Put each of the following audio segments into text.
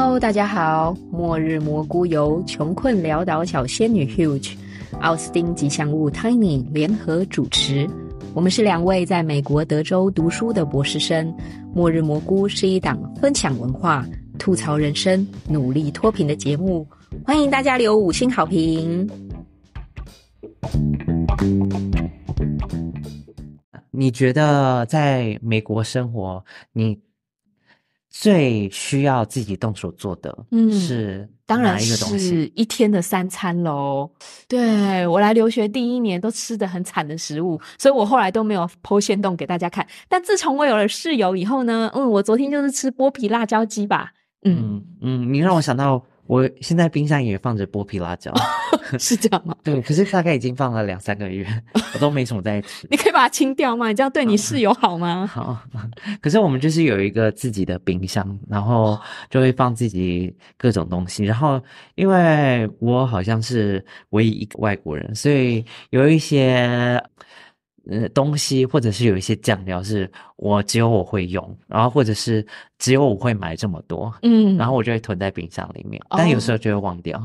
Hello，大家好！末日蘑菇由穷困潦倒小仙女 Huge、奥斯汀吉祥物 Tiny 联合主持。我们是两位在美国德州读书的博士生。末日蘑菇是一档分享文化、吐槽人生、努力脱贫的节目，欢迎大家留五星好评。你觉得在美国生活，你最需要自己动手做的，嗯是当然哪一个东是西？一天的三餐喽。对我来留学第一年都吃的很惨的食物，所以我后来都没有剖线动给大家看。但自从我有了室友以后呢，嗯，我昨天就是吃剥皮辣椒鸡吧。嗯，嗯嗯，你让我想到，我现在冰箱也放着剥皮辣椒，是这样吗？对，可是大概已经放了两三个月，我都没什么在吃。你可以把它清掉吗？你这样对你室友好吗？好，可是我们就是有一个自己的冰箱，然后就会放自己各种东西。然后因为我好像是唯一一个外国人，所以有一些呃东西，或者是有一些酱料是我只有我会用，然后或者是只有我会买这么多，嗯，然后我就会囤在冰箱里面，但有哦时候就会忘掉。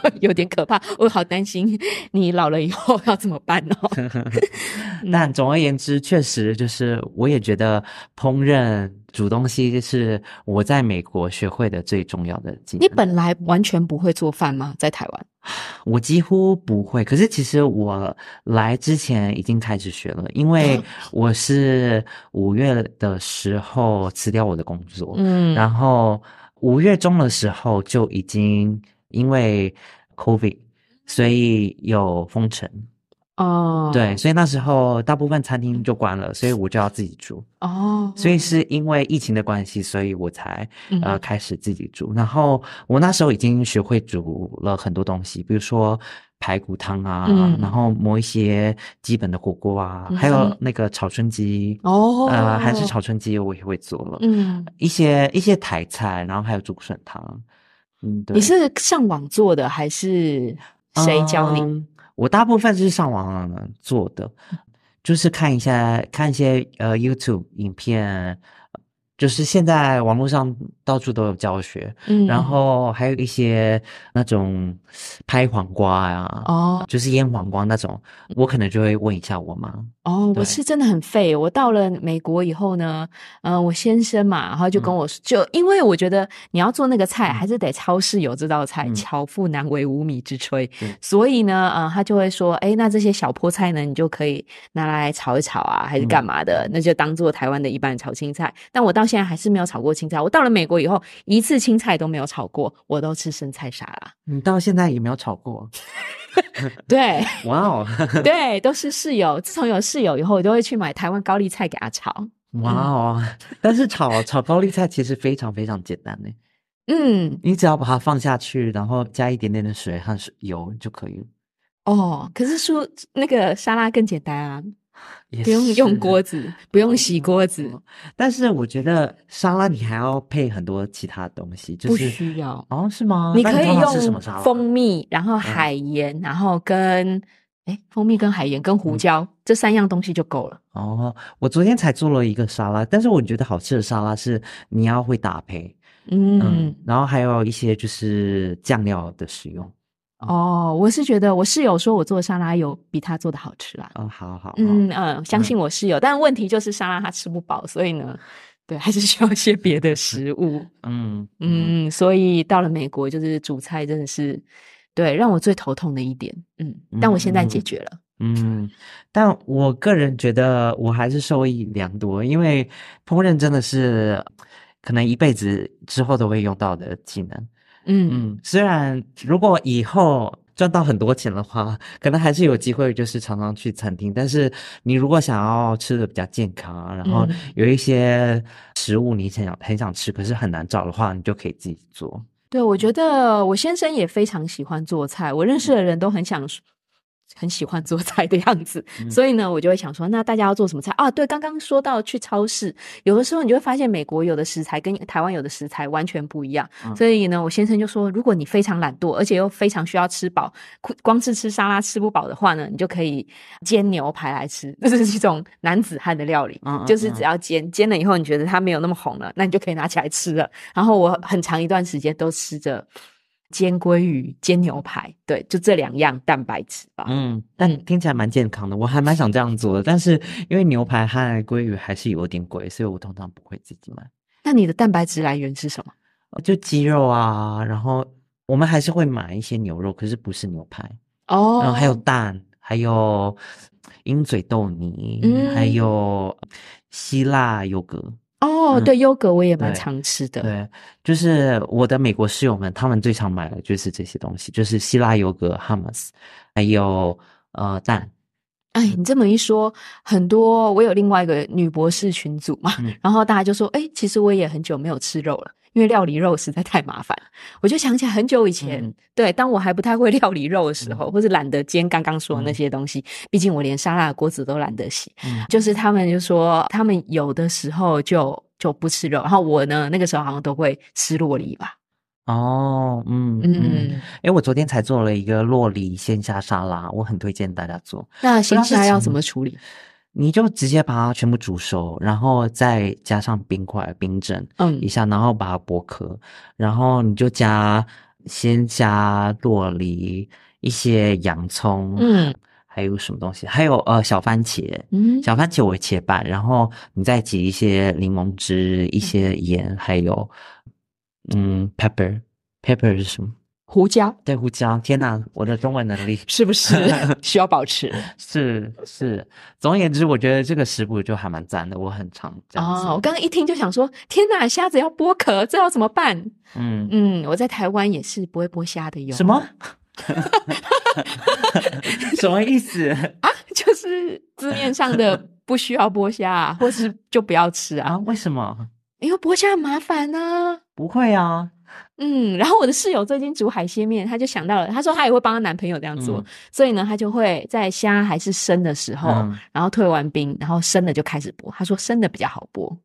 有点可怕，我好担心你老了以后要怎么办哦。但总而言之，确实就是我也觉得烹饪、煮东西是我在美国学会的最重要的技能。你本来完全不会做饭吗？在台湾？我几乎不会，可是其实我来之前已经开始学了，因为 我是五月的时候辞掉我的工作，嗯然后五月中的时候就已经因为 COVID，所以有封城。哦，对，所以那时候大部分餐厅就关了，所以我就要自己煮。哦，所以是因为疫情的关系，所以我才呃嗯开始自己煮。然后我那时候已经学会煮了很多东西，比如说排骨汤啊，嗯然后磨一些基本的火锅啊，嗯还有那个炒春鸡。哦，呃，还是炒春鸡，我也会做了。嗯，一些一些台菜，然后还有竹笋汤。嗯，对。你是上网做的还是谁教你？嗯我大部分是上网做的，就是看一下看一些呃 YouTube 影片，就是现在网络上到处都有教学，嗯然后还有一些那种拍黄瓜呀、哦就是腌黄瓜那种，我可能就会问一下我妈。哦，我是真的很废。我到了美国以后呢，呃，我先生嘛，然后就嗯跟我说，就因为我觉得你要做那个菜，还是得超市有这道菜，嗯巧妇难为无米之炊。对所以呢，呃，他就会说，哎，那这些小菠菜呢，你就可以拿来炒一炒啊，还是干嘛的？那就当做台湾的一般炒青菜。但我到现在还是没有炒过青菜。我到了美国以后，一次青菜都没有炒过，我都吃生菜沙拉。你到现在也没有炒过？对哇哦，对，都是室友。自从有室友以后，我都会去买台湾高丽菜给他炒。哇哦！但是炒炒高丽菜其实非常非常简单呢，嗯，你只要把它放下去，然后加一点点的水和油就可以了。哦，可是说那个沙拉更简单啊，也不用用锅子，不用洗锅子，但是我觉得沙拉你还要配很多其他东西，就不需要。哦，是吗？你可以用蜂蜜，然后海盐，然后跟哎蜂蜜跟海盐跟嗯胡椒、这三样东西就够了。哦，我昨天才做了一个沙拉，但是我觉得好吃的沙拉是你要会搭配，嗯嗯，然后还有一些就是酱料的使用。哦，我是觉得我室友说我做沙拉有比他做的好吃啦。哦，好好好，嗯嗯，相信我室友，但问题就是沙拉他吃不饱，所以呢，对，还是需要一些别的食物。嗯嗯嗯，所以到了美国，就是煮菜真的是对让我最头痛的一点。嗯，但我现在解决了。嗯，但我个人觉得我还是受益良多，因为烹饪真的是可能一辈子之后都会用到的技能。嗯嗯，虽然如果以后赚到很多钱的话，可能还是有机会，就是常常去餐厅。但是你如果想要吃的比较健康啊，然后嗯有一些食物你很想很想吃，可是很难找的话，你就可以自己做。对，我觉得我先生也非常喜欢做菜，我认识的人都很想很喜欢做菜的样子，嗯所以呢，我就会想说，那大家要做什么菜啊？对，刚刚说到去超市，有的时候你就会发现美国有的食材跟台湾有的食材完全不一样，嗯所以呢，我先生就说，如果你非常懒惰，而且又非常需要吃饱，光是吃沙拉吃不饱的话呢，你就可以煎牛排来吃，这是一种男子汉的料理。就是只要煎煎了以后，你觉得它没有那么红了，那你就可以拿起来吃了。然后我很长一段时间都吃着煎鲑鱼、煎牛排，对，就这两样蛋白质吧。嗯，但听起来蛮健康的，我还蛮想这样做的。但是因为牛排和鲑鱼还是有点贵，所以我通常不会自己买。那你的蛋白质来源是什么？就鸡肉啊，然后我们还是会买一些牛肉，可是不是牛排。哦然后还有蛋，还有鹰嘴豆泥，嗯还有希腊优格。哦，嗯对，优格我也蛮常吃的。对，就是我的美国室友们，他们最常买的就是这些东西，就是希腊优格、hummus，还有呃蛋。哎，你这么一说，很多我有另外一个女博士群组嘛，嗯然后大家就说，哎，其实我也很久没有吃肉了，因为料理肉实在太麻烦。我就想起来很久以前，嗯对，当我还不太会料理肉的时候，或者懒得煎刚刚说的那些东西，毕竟我连沙拉的锅子都懒得洗，嗯 就是他们就说，他们有的时候就就不吃肉，然后我呢，那个时候好像都会吃洛梨吧，哦，嗯嗯，嗯，因为我昨天才做了一个洛梨鲜虾沙拉，我很推荐大家做。那鲜虾要怎么处理？你就直接把它全部煮熟，然后再加上冰块冰镇嗯一下，然后把它剥壳，然后你就加先加、洛梨、一些洋葱，嗯还有什么东西？还有呃小番茄，嗯，小番茄我会切半，然后你再挤一些柠檬汁、一些盐，还有嗯 pepper，pepper 是什么？胡椒对，胡椒。天哪，我的中文能力是不是 需要保持？是是。总而言之，我觉得这个食谱就还蛮赞的，我很常这样子。哦，我刚刚一听就想说，天哪，虾子要剥壳，这要怎么办？嗯，嗯，我在台湾也是不会剥虾的哟。什么？什么意思？啊？就是字面上的不需要剥虾、啊，或是就不要吃啊啊？，为什么？因为剥虾很麻烦呢、不会啊。嗯，然后我的室友最近煮海鲜面，她就想到了，她说她也会帮她男朋友这样做，嗯所以呢，她就会在虾还是生的时候，嗯然后退完冰，然后生的就开始剥。她说生的比较好剥。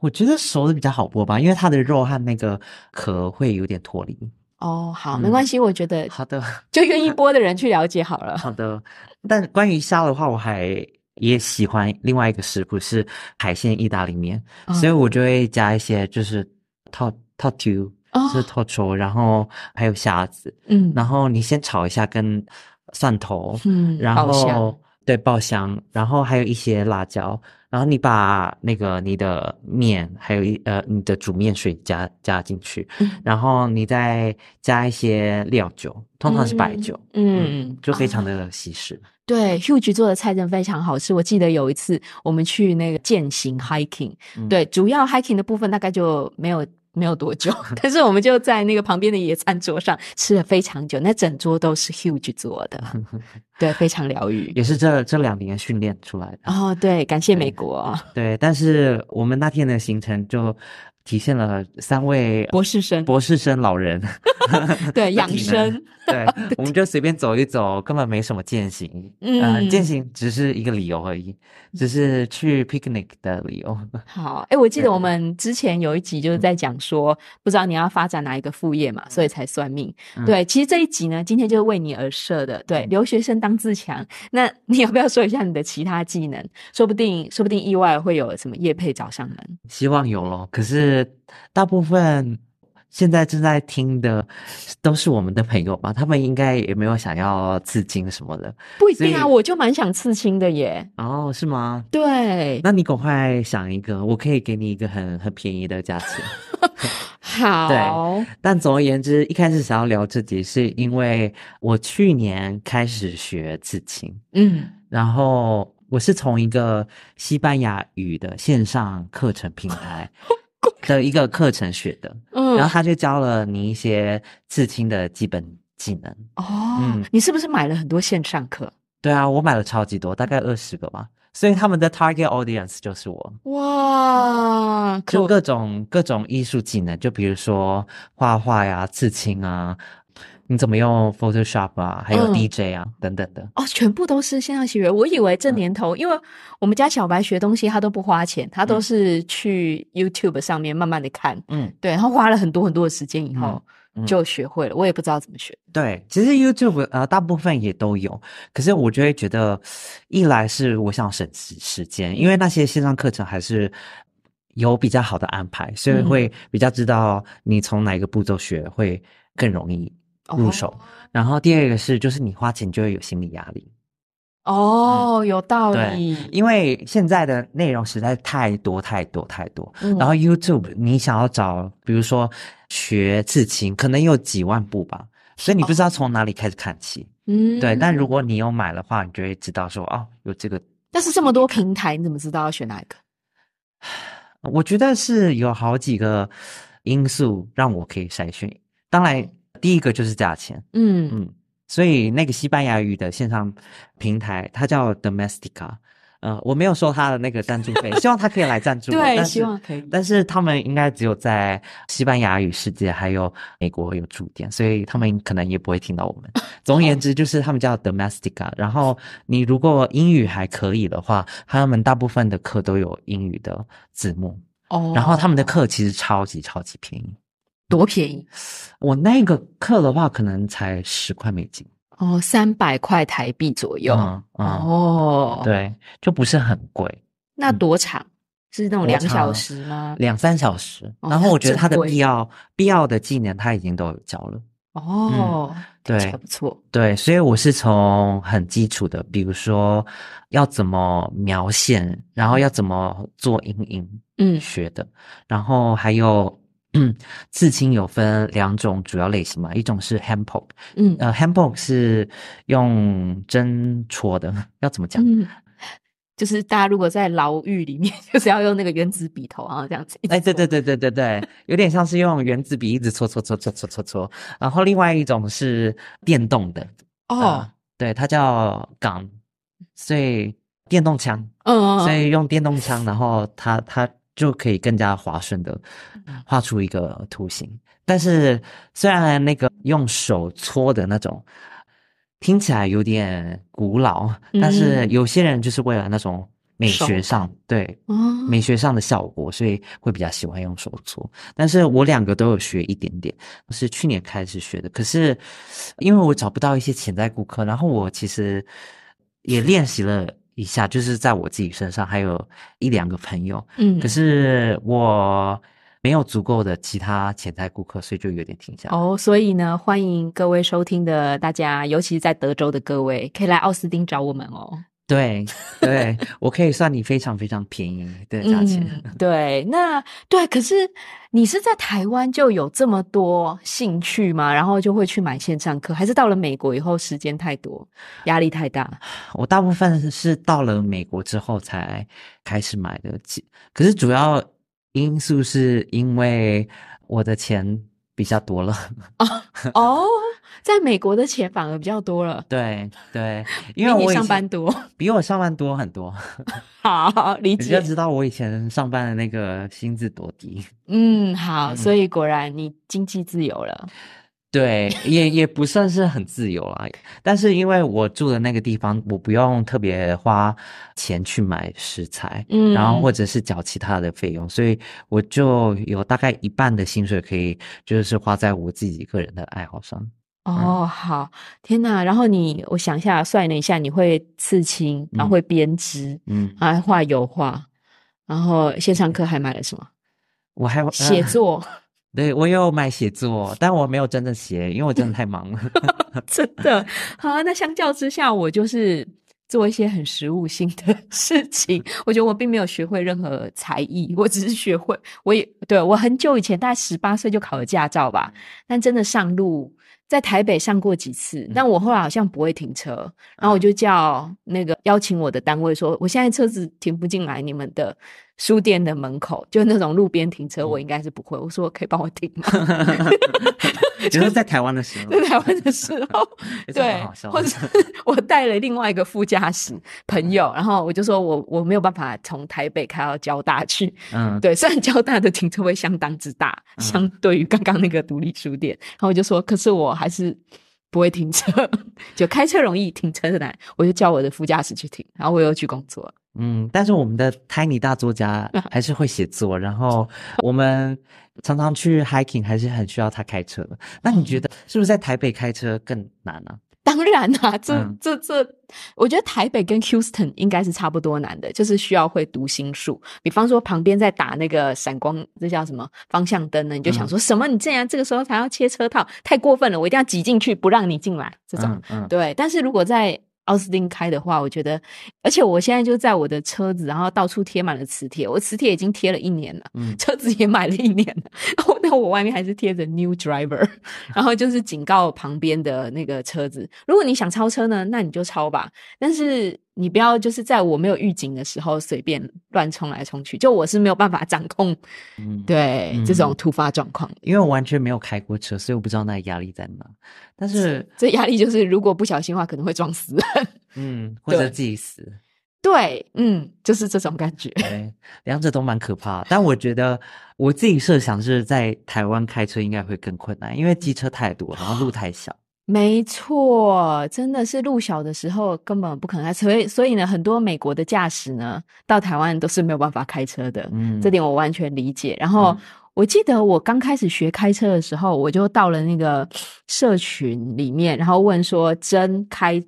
我觉得熟的比较好剥吧，因为它的肉和那个壳会有点脱离。哦，好，嗯没关系，我觉得好的，就愿意剥的人去了解好了。好的。但关于虾的话，我还也喜欢另外一个食谱是海鲜意大利面，哦所以我就会加一些就是套套 two，是套球，然后还有虾子，嗯然后你先炒一下跟蒜头，嗯然后对爆香，然后还有一些辣椒，然后你把那个你的面还有一呃你的煮面水加加进去，嗯然后你再加一些料酒，通常是白酒，嗯，嗯就非常啊的西式。对，Huge 做的菜真的非常好吃。我记得有一次我们去那个践行 hiking，、嗯对，主要 hiking 的部分大概就没有没有多久，但是我们就在那个旁边的野餐桌上吃了非常久，那整桌都是 Huge 做的，对，非常疗愈。也是这这两年训练出来的，哦，对，感谢美国 对。但是我们那天的行程就体现了三位博士生，博士生老人，对，养生，对，我们就随便走一走，根本没什么践行。嗯呃，践行只是一个理由而已，只是去 picnic 的理由。好，哎，我记得我们之前有一集就是在讲说，不知道你要发展哪一个副业嘛，所以才算命。嗯对，其实这一集呢，今天就是为你而设的。对，留学生当自强，那你要不要说一下你的其他技能？说不定，说不定意外会有什么业配找上门。希望有咯，可是大部分现在正在听的都是我们的朋友吧，他们应该也没有想要刺青什么的。不一定啊，我就蛮想刺青的耶。哦，是吗？对，那你赶快想一个，我可以给你一个很很便宜的价钱。好，但总而言之，一开始想要聊这集，是因为我去年开始学刺青，嗯，然后我是从一个西班牙语的线上课程平台 的一个课程学的，嗯，然后他就教了你一些刺青的基本技能。哦，嗯你是不是买了很多线上课？对啊，我买了超级多，大概二十个吧，所以他们的 target audience 就是我。哇，就各种各种艺术技能，就比如说画画呀、刺青啊，你怎么用 Photoshop 啊，还有嗯 DJ 啊、等等的。哦，全部都是线上学。我以为嗯这年头，因为我们家小白学东西他都不花钱，他都是去 YouTube 上面慢慢的看，嗯，对，然后花了很多很多的时间以后就学会了。我也不知道怎么学。对，其实 YouTube 呃大部分也都有，可是我就会觉得，一来是我想省时时间，因为那些线上课程还是有比较好的安排，所以嗯会比较知道你从哪一个步骤学会更容易入手。哦然后第二个是，就是你花钱就会有心理压力，哦，有道对理。因为现在的内容实在太多太多太多。嗯然后 YouTube 你想要找，比如说学刺青，可能有几万部吧，所以你不知道从哪里开始看起。嗯对，但如果你有买的话，你就会知道说，哦，有这个。但是这么多平台，你怎么知道要选哪一个？我觉得是有好几个因素让我可以筛选。当然，第一个就是价钱，嗯嗯，所以那个西班牙语的线上平台，它叫 Domestica。呃，我没有收他的那个赞助费，希望他可以来赞助我。对，希望可以。但是他们应该只有在西班牙语世界还有美国有驻店，所以他们可能也不会听到我们。总而言之，就是他们叫 Domestica。然后你如果英语还可以的话，他们大部分的课都有英语的字幕。哦然后他们的课其实超级超级便宜。多便宜我那个课的话，可能才十块美金。哦，三百块台币左右。嗯嗯，哦，，对，就不是很贵，那多长？是那种两小时吗？两三小时。哦然后我觉得他的必要必要的技能他已经都有教了。哦，对还不错。对，所以我是从很基础的，比如说要怎么描线，然后要怎么做阴影嗯学的，然后还有。嗯，刺青有分两种主要类型嘛，一种是 hand poke，嗯呃，hand poke 是用针戳的，要怎么讲？嗯，就是大家如果在牢狱里面，就是要用那个原子笔头，啊这样子。哎，对对对对对对，有点像是用原子笔一直戳戳戳戳戳戳戳。然后另外一种是电动的，哦呃，对，它叫所以电动枪，嗯，所以用电动枪，然后它它就可以更加滑顺的画出一个图形。但是虽然那个用手搓的那种听起来有点古老，但是嗯有些人就是为了那种美学上对哦美学上的效果，所以会比较喜欢用手搓。但是我两个都有学一点点，是去年开始学的。可是因为我找不到一些潜在顾客，然后我其实也练习了一下，就是在我自己身上，还有一两个朋友。嗯，可是我没有足够的其他潜在顾客，所以就有点停下来。哦，所以呢，欢迎各位收听的大家，尤其是在德州的各位，可以来奥斯汀找我们哦。对 对，我可以算你非常非常便宜的价钱。嗯，对，那对，可是你是在台湾就有这么多兴趣吗？然后就会去买线上课，还是到了美国以后时间太多，压力太大？我大部分是到了美国之后才开始买的，其可是主要因素是因为我的钱比较多了。哦，在美国的钱反而比较多了，对对，因为你上班多。比我上班多很多，好，理解你就。知道我以前上班的那个薪资多低。嗯，好，嗯所以果然你经济自由了。对，也也不算是很自由啦，但是因为我住的那个地方，我不用特别花钱去买食材，嗯然后或者是缴其他的费用，所以我就有大概一半的薪水可以就是花在我自己个人的爱好上。哦，好，天哪！然后你，我想一下，算了一下，你会刺青，然后嗯会编织，嗯，还画油画，然后线上课还买了什么？我还有写，作，对我有买写作，但我没有真的写，因为我真的太忙了。真的好。那相较之下，我就是做一些很实务性的 事情。我觉得我并没有学会任何才艺，我只是学会，我也对我很久以前，大概十八岁就考了驾照吧，但真的上路。在台北上过几次，但我后来好像不会停车，然后我就叫那个邀请我的单位说，我现在车子停不进来你们的书店的门口，就那种路边停车，我应该是不会。我说可以帮我停吗？就是在台湾的时候，在台湾的时 候，对，或者 我带了另外一个副驾驶朋友，然后我就说我我没有办法从台北开到交大去，嗯，对，虽然交大的停车位相当之大，相对于刚刚那个独立书店，然后我就说，可是我还是不会停车，就开车容易，停车难，我就叫我的副驾驶去停，然后我又去工作。嗯，但是我们的 Tiny 大作家 还是会写作，然后我们常常去 hiking，还是很需要他开车的。那你觉得是不是在台北开车更难呢？当然 啦，这这这，我觉得台北跟 Houston 应该是差不多难的，就是需要会读心术。比方说旁边在打那个闪光，这叫什么方向灯呢？你就想说什么？你竟然这个时候才要切车套，太过分了！我一定要挤进去，不让你进来。这种，对。但是如果在奥斯汀开的话，我觉得，而且我现在就在我的车子，然后到处贴满了磁铁，我磁铁已经贴了一年了，嗯，车子也买了一年了，然后那我外面还是贴着 New Driver，然后就是警告旁边的那个车子，如果你想超车呢，那你就超吧，但是。你不要就是在我没有预警的时候随便乱冲来冲去，就我是没有办法掌控，对这种突发状况，因为我完全没有开过车，所以我不知道那压力在哪。但是这压力就是如果不小心的话，可能会撞死人，嗯，或者自己死。对，嗯，就是这种感觉。对，两者都蛮可怕。但我觉得我自己设想是在台湾开车应该会更困难，因为机车太多，然后路太小。没错，真的是路小的时候根本不可能开，所以所以呢，很多美国的驾驶呢到台湾都是没有办法开车的，嗯，这点我完全理解。然后我记得我刚开始学开车的时候，我就到了那个社群里面，然后问说真开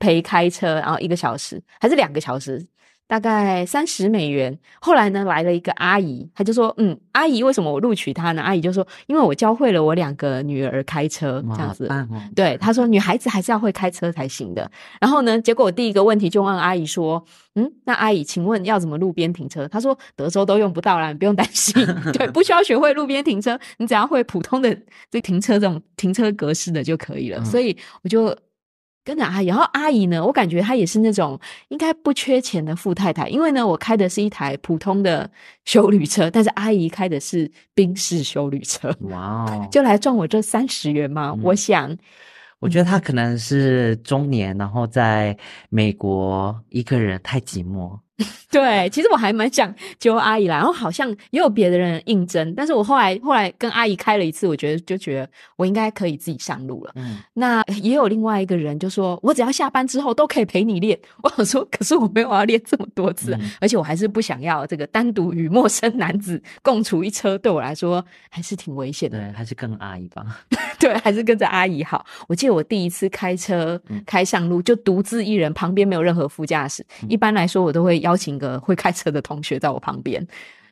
陪开车，然后一个小时还是两个小时？大概三十美元。后来呢，来了一个阿姨，她就说：“嗯，阿姨，为什么我录取她呢？”阿姨就说：“因为我教会了我两个女儿开车，这样子。”对，她说：“女孩子还是要会开车才行的。”然后呢，结果我第一个问题就问阿姨说：“嗯，那阿姨，请问要怎么路边停车？”她说：“德州都用不到啦，你不用担心。对，不需要学会路边停车，你只要会普通的这停车这种停车格式的就可以了。”所以我就。跟着阿姨，然后阿姨呢，我感觉她也是那种应该不缺钱的富太太，因为呢，我开的是一台普通的修旅车，但是阿姨开的是宾士修旅车，哇 哦，就来赚我这三十元吗？我想，我觉得她可能是中年，然后在美国一个人太寂寞。对，其实我还蛮想揪阿姨来，然后好像也有别的人应征，但是我后来后来跟阿姨开了一次，我觉得就觉得我应该可以自己上路了。嗯，那也有另外一个人就说，我只要下班之后都可以陪你练。我想说，可是我没有要练这么多次，而且我还是不想要这个单独与陌生男子共处一车，对我来说还是挺危险的。对，还是跟阿姨吧。对，还是跟着阿姨好。我记得我第一次开车开上路就独自一人，旁边没有任何副驾驶。一般来说，我都会邀请个会开车的同学在我旁边。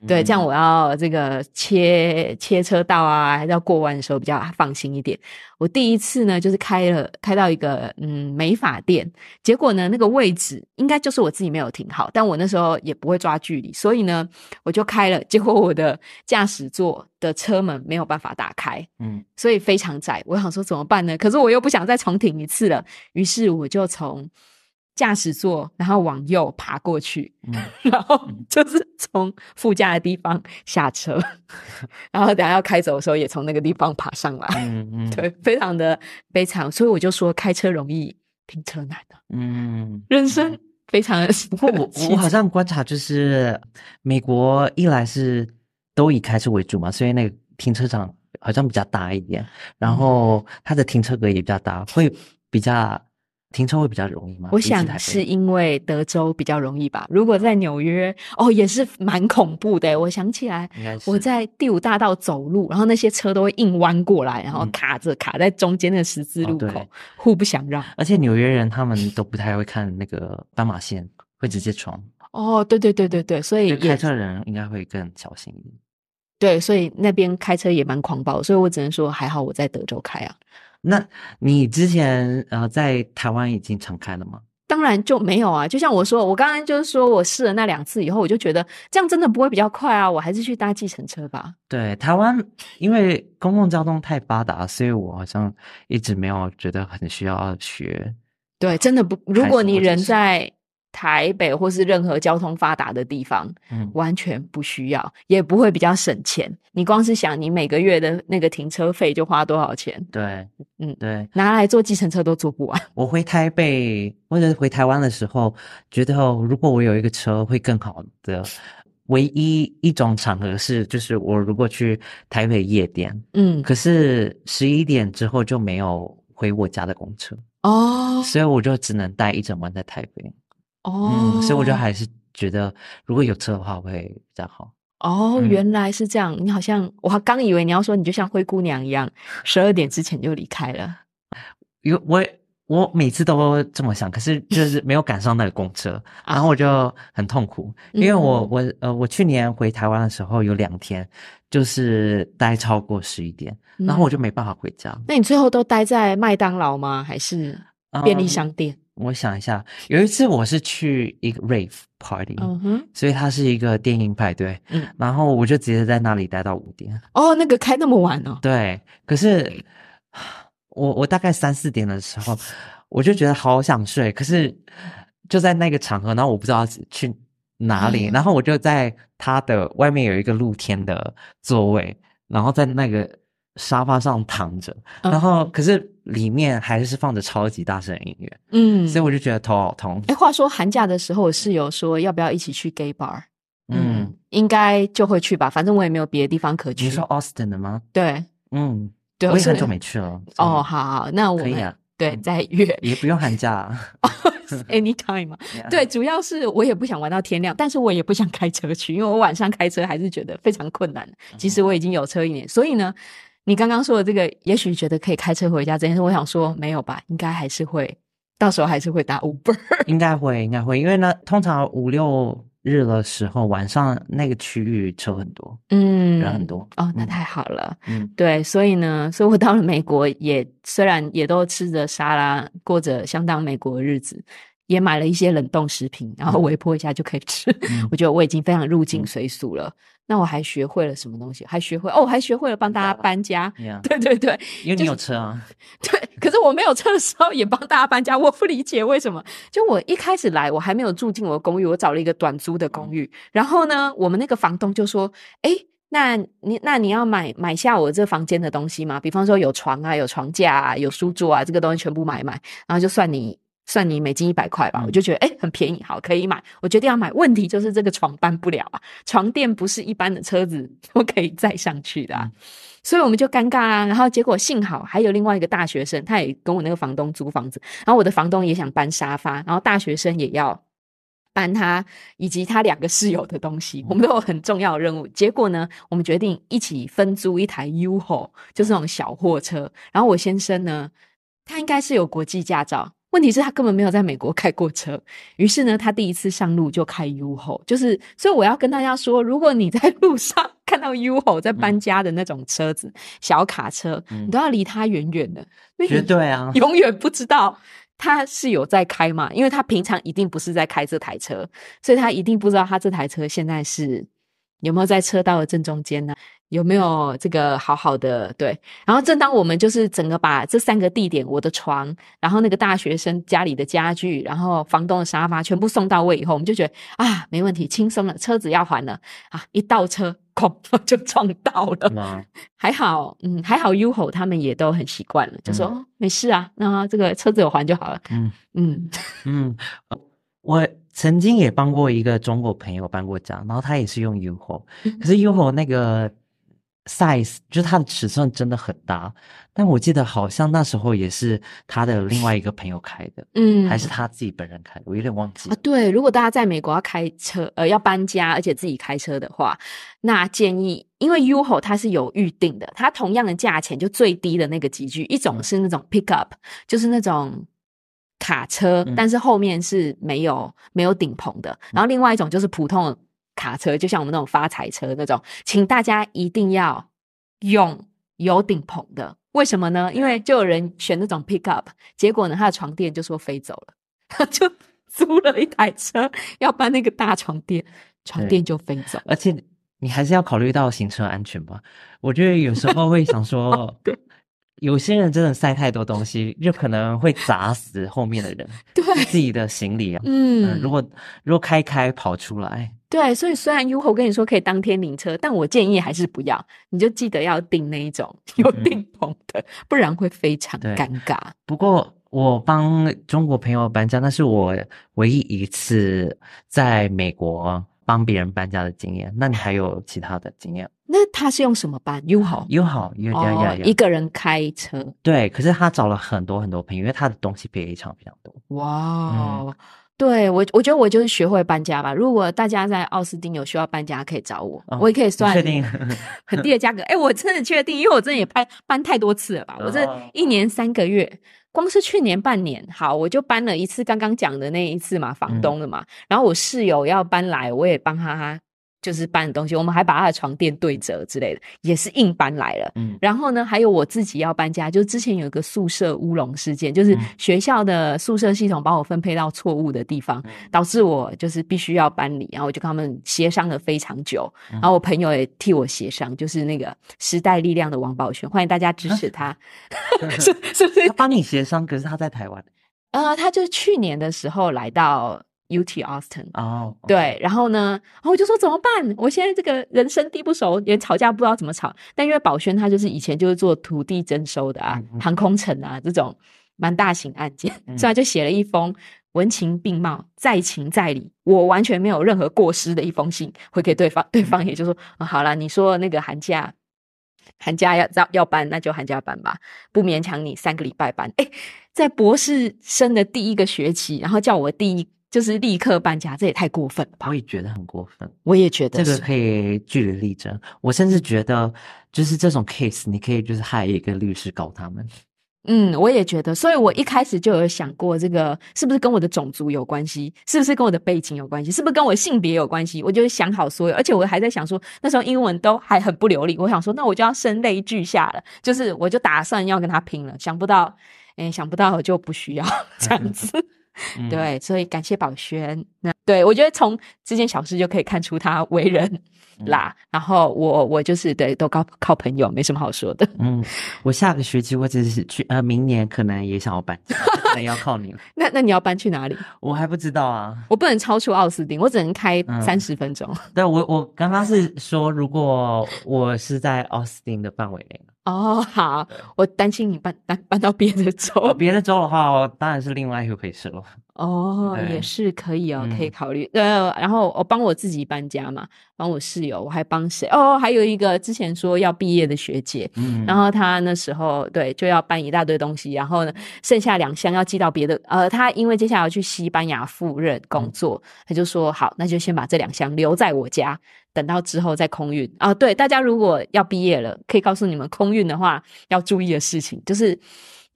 对，这样我要这个切切车道啊，还是要过弯的时候比较放心一点。我第一次呢，就是开了开到一个嗯美发店，结果呢那个位置应该就是我自己没有停好，但我那时候也不会抓距离，所以呢我就开了，结果我的驾驶座的车门没有办法打开，嗯，所以非常窄。我想说怎么办呢？可是我又不想再重停一次了，于是我就从。驾驶座，然后往右爬过去，然后就是从副驾的地方下车，然后等下要开走的时候，也从那个地方爬上来。嗯嗯，对，非常的悲惨，所以我就说开车容易，停车难的。嗯，人生非常的。不过我我好像观察，就是美国一来是都以开车为主嘛，所以那个停车场好像比较大一点，然后它的停车格也比较大，会比较。停车会比较容易吗？我想是因为德州比较容易吧。如果在纽约，哦，也是蛮恐怖的。我想起来，我在第五大道走路，然后那些车都会硬弯过来，然后卡着卡在中间的十字路口，互不相让。而且纽约人他们都不太会看那个斑马线，会直接闯。哦，对对对对对，所以开车人应该会更小心一点。对，所以那边开车也蛮狂暴，所以我只能说还好我在德州开啊。那你之前呃在台湾已经常开了吗？当然就没有啊。就像我说，我刚刚就是说我试了那两次以后，我就觉得这样真的不会比较快啊。我还是去搭计程车吧。对，台湾因为公共交通太发达，所以我好像一直没有觉得很需要学。对，真的不。如果你人在台北或是任何交通发达的地方，嗯，完全不需要，也不会比较省钱。你光是想你每个月的那个停车费就花多少钱，对，嗯对。拿来坐计程车都坐不完。我回台北或者回台湾的时候，觉得如果我有一个车会更好的。唯一一种场合是，就是我如果去台北夜店，嗯，可是十一点之后就没有回我家的公车，哦所以我就只能待一整晚在台北。哦，嗯，所以我就还是觉得如果有车的话会比较好。哦，嗯原来是这样。你好像我还刚以为你要说你就像灰姑娘一样，十二点之前就离开了。有我我每次都这么想，可是就 是没有赶上那个公车，然后我就很痛苦，因为我我呃我去年回台湾的时候有两天就是待超过十一点，然后我就没办法回家。那你最后都待在麦当劳吗？还是便利商店？我想一下，有一次我是去一个 rave party，、嗯哼，所以它是一个电音派对，嗯然后我就直接在那里待到五点。哦，那个开那么晚哦。对，可是我我大概三四点的时候，我就觉得好想睡，可是就在那个场合，然后我不知道去哪里，嗯然后我就在它的外面有一个露天的座位，然后在那个沙发上躺着，嗯然后可是里面还是放着超级大声的音乐，嗯，所以我就觉得头好痛。哎，话说寒假的时候，我室友说要不要一起去 gay bar？嗯，应该就会去吧，反正我也没有别的地方可去。你说 Austin 的吗？对嗯，对，我也很久没去了。哦，好好，那我们可以啊，对再约也不用寒假。anytime 嘛。对，主要是我也不想玩到天亮，但是我也不想开车去，因为我晚上开车还是觉得非常困难。其实我已经有车一年，所以呢，你刚刚说的这个，也许觉得可以开车回家这件事，我想说没有吧，应该还是会，到时候还是会打 Uber。应该会，应该会，因为呢，通常五六日的时候，晚上那个区域车很多，嗯，人很多。哦，那嗯太好了。嗯，对，所以呢，所以我到了美国也虽然也都吃着沙拉，过着相当美国的日子，也买了一些冷冻食品，然后微波一下就可以吃。嗯我觉得我已经非常入境嗯随俗了。那我还学会了什么东西？还学会哦，还学会了帮大家搬家。呀，对对对因为你有车啊。对，可是我没有车的时候也帮大家搬家，我不理解为什么。就我一开始来，我还没有住进我的公寓，我找了一个短租的公寓。然后呢，我们那个房东就说：“哎，那你那你要买买下我这房间的东西吗？比方说有床啊，有床架啊，有书桌啊，这个东西全部买一买，然后就算你。”算你每斤一百块吧，嗯我就觉得诶很便宜，好可以买。我决定要买，问题就是这个床搬不了啊，床垫不是一般的车子都可以载上去的、啊。所以我们就尴尬啊，然后结果幸好还有另外一个大学生，他也跟我那个房东租房子，然后我的房东也想搬沙发，然后大学生也要搬他以及他两个室友的东西，我们都有很重要的任务。结果呢，我们决定一起分租一台 U-Haul，就是那种小货车。然后我先生呢，他应该是有国际驾照。问题是，他根本没有在美国开过车，于是呢，他第一次上路就开 U-Haul，就是，所以我要跟大家说，如果你在路上 看到 U-Haul 在搬家的那种车子、小卡车，嗯。你都要离它远远的，因为绝对啊，永远不知道他是有在开嘛，因为他平常一定不是在开这台车，所以他一定不知道他这台车现在是有没有在车道的正中间呢、有没有这个好好的对？然后正当我们就是整个把这三个地点，我的床，然后那个大学生家里的家具，然后房东的沙发全部送到位以后，我们就觉得啊，没问题，轻松了，车子要还了啊，一倒车，哐 就撞到了。吗？还好，嗯，还好 UHO 他们也都很习惯了，就说、没事啊，那这个车子有还就好了。嗯嗯 嗯，呃我曾经也帮过一个中国朋友搬过家，然后他也是用 UHO，可是 UHO 那个 size 就是它的尺寸真的很大，但我记得好像那时候也是他的另外一个朋友开的，嗯，还是他自己本人开的，我有点忘记啊，对，如果大家在美国要开车，呃，要搬家，而且自己开车的话，那建议，因为 UHO 它是有预定的，它同样的价钱就最低的那个级距，一种是那种 pickup，就是那种卡车，嗯但是后面是没有没有顶棚的，然后另外一种就是普通的卡车，就像我们那种发财车那种，请大家一定要用有顶棚的。为什么呢？因为就有人选那种 pickup，结果呢，他的床垫就说飞走了，他 就租了一台车要搬那个大床垫，床垫就飞走。而且你还是要考虑到行车安全吧。我觉得有时候会想说 对，有些人真的塞太多东西，就可能会砸死后面的人，对，自己的行李啊。嗯，嗯，如果如果开开跑出来，对，所以虽然 U 后跟你说可以当天领车，但我建议还是不要，你就记得要订那一种有顶棚的，不然会非常尴尬。不过我帮中国朋友搬家，那是我唯一一次在美国帮别人搬家的经验。那你还有其他的经验？那他是用什么搬？U 好友好，有有哦，有有，一个人开车，对。可是他找了很多很多朋友，因为他的东西非常非常多。哇哦！对我，我觉得我就是学会搬家吧。如果大家在奥斯汀有需要搬家，可以找我，哦我也可以算你确定？很低的价格。哎，我真的确定，因为我真的也搬搬太多次了吧？我这哦一年三个月，光是去年半年，好，我就搬了一次，刚刚讲的那一次嘛，房东的嘛。然后我室友要搬来，我也帮他就是搬的东西，我们还把他的床垫对折之类的，也是硬搬来了。嗯然后呢，还有我自己要搬家，就之前有一个宿舍乌龙事件，就是嗯学校的宿舍系统把我分配到错误的地方，嗯导致我就是必须要搬离，然后我就跟他们协商了非常久，嗯然后我朋友也替我协商，就是那个时代力量的王宝轩，欢迎大家支持他，是是不是他？帮你协商，可是他在台湾呃，他就去年的时候来到 UT Austin，哦。对，然后呢，然后我就说怎么办？我现在这个人生地不熟，连吵架不知道怎么吵。但因为宝轩他就是以前就是做土地征收的啊，航空城啊这种蛮大型案件，嗯所以他就写了一封文情并茂、在情在理，我完全没有任何过失的一封信回给对方。对方也就说、啊好了，你说那个寒假。寒假要要要搬，那就寒假搬吧，不勉强你三个礼拜搬。哎，在博士生的第一个学期，然后叫我第一就是立刻搬家，这也太过分了吧？我也觉得很过分。我也觉得这个可以据理力争。我甚至觉得，就是这种 case，你可以就是害一个律师告他们。嗯，我也觉得，所以我一开始就有想过，这个是不是跟我的种族有关系？是不是跟我的背景有关系？是不是跟我性别有关系？我就想好所有，而且我还在想说，那时候英文都还很不流利，我想说，那我就要声泪俱下了，就是我就打算要跟他拼了，想不到，哎，想不到我就不需要 这样子。嗯，对，所以感谢宝轩。那对我觉得从这件小事就可以看出他为人啦。然后我我就是对都靠靠朋友，没什么好说的。嗯，我下个学期或者是去呃明年可能也想要搬家，可能要靠你了。那那你要搬去哪里？我还不知道啊。我不能超出奥斯汀，我只能开嗯三十分钟。对我我刚刚是说，如果我是在奥斯汀的范围内，哦，好，我担心你搬搬搬到别的哦，州。别的州的话，我当然是另外一回事了。哦，也是可以哦，可以嗯考虑。呃，然后我帮我自己搬家嘛，帮我室友，我还帮谁？哦，还有一个之前说要毕业的学姐，嗯，然后她那时候对就要搬一大堆东西，然后呢，剩下两箱要寄到别的。呃，她因为接下来要去西班牙赴任工作，他就说好，那就先把这两箱留在我家，等到之后再空运。啊，对，大家如果要毕业了，可以告诉你们空运的话要注意的事情，就是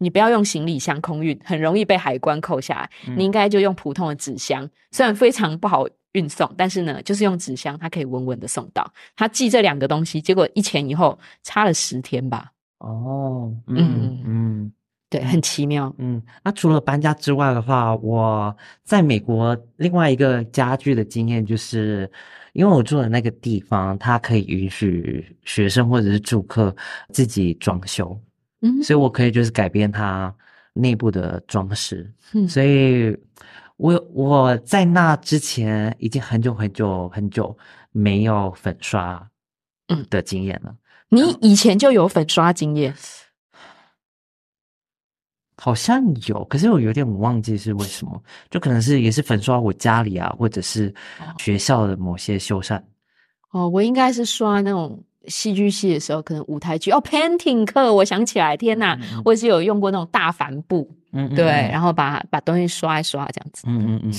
你不要用行李箱空运，很容易被海关扣下来。嗯你应该就用普通的纸箱，虽然非常不好运送，但是呢，就是用纸箱，它可以稳稳的送到。他寄这两个东西，结果一前一后差了十天吧。哦，嗯嗯嗯对，很奇妙。嗯。那除了搬家之外的话，我在美国另外一个家具的经验就是，因为我住的那个地方，它可以允许学生或者是住客自己装修，嗯所以我可以就是改变它内部的装饰。嗯所以我我在那之前已经很久很久很久没有粉刷嗯的经验了。你以前就有粉刷经验好像有，可是我有点忘记是为什么，就可能是也是粉刷我家里啊，或者是学校的某些修缮。哦？我应该是刷那种戏剧系的时候，可能舞台剧哦，painting 课，我想起来，天哪，嗯嗯我也是有用过那种大帆布，嗯，嗯对，嗯然后把把东西刷一刷这样子。嗯嗯嗯，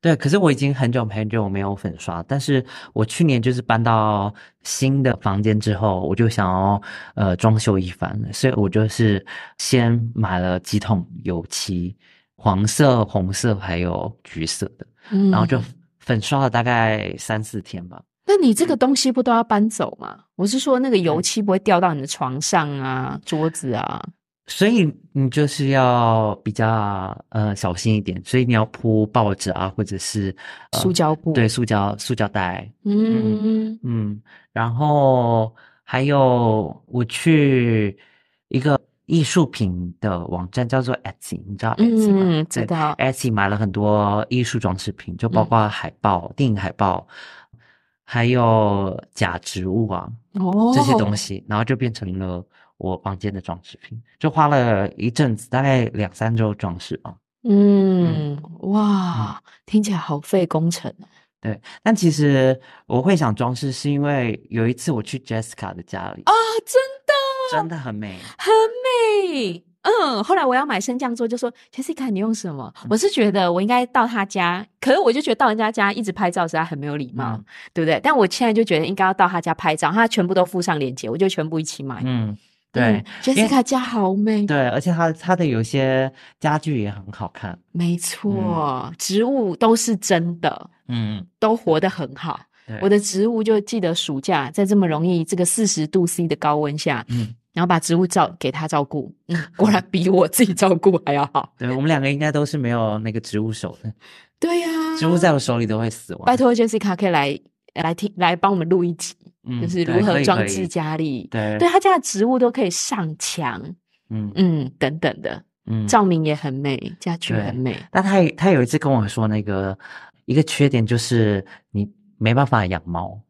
对。可是我已经很久很久没有粉刷，但是我去年就是搬到新的房间之后，我就想要呃装修一番，所以我就是先买了几桶油漆，黄色、红色还有橘色的，嗯然后就粉刷了大概三四天吧。那你这个东西不都要搬走吗？我是说，那个油漆不会掉到你的床上啊、桌子啊。所以你就是要比较呃小心一点，所以你要铺报纸啊，或者是、呃塑胶布对，塑胶塑胶袋，嗯嗯，然后还有我去一个艺术品的网站，叫做 Etsy，你知道 Etsy 吗？嗯，知道。Etsy 买了很多艺术装饰品，就包括海报、电影海报，还有假植物啊哦，这些东西，然后就变成了我房间的装饰品，就花了一阵子，大概两三周装饰吧。嗯，哇，听起来好费工程哦。对，但其实我会想装饰，是因为有一次我去 Jessica 的家里啊，真的真的很美，很美。嗯，后来我要买升降桌，就说 Jessica 你用什么？我是觉得我应该到他家，可是我就觉得到人家家一直拍照实在很没有礼貌，嗯对不对？但我现在就觉得应该要到他家拍照，他全部都附上链接，我就全部一起买。嗯，对嗯，Jessica 家好美，对，而且它它的有些家具也很好看，没错，植物都是真的，嗯，都活得很好。我的植物就记得暑假在这么容易这个四十度 C 的高温下，嗯，然后把植物照给他照顾，嗯，果然比我自己照顾还要好。对我们两个应该都是没有那个植物手的，对呀、植物在我手里都会死亡。拜托 Jessica 可以来来听来帮我们录一集，嗯就是如何装置家里。对对他家的植物都可以上墙，嗯嗯，等等的，嗯，照明也很美，家具对很美。但他他有一次跟我说，那个一个缺点就是你没办法养猫，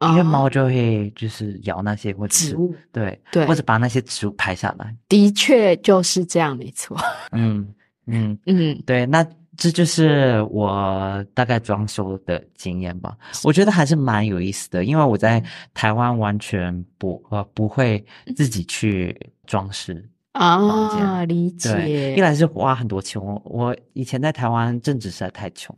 因为哦猫就会就是咬那些或者植物对对或者把那些植物拍下来。的确就是这样，没错。嗯嗯，嗯，对，那这就是我大概装修的经验吧。我觉得还是蛮有意思的，因为我在台湾完全不呃不会自己去装饰。啊，房理解，一。来是花很多钱，我我以前在台湾政治实在太穷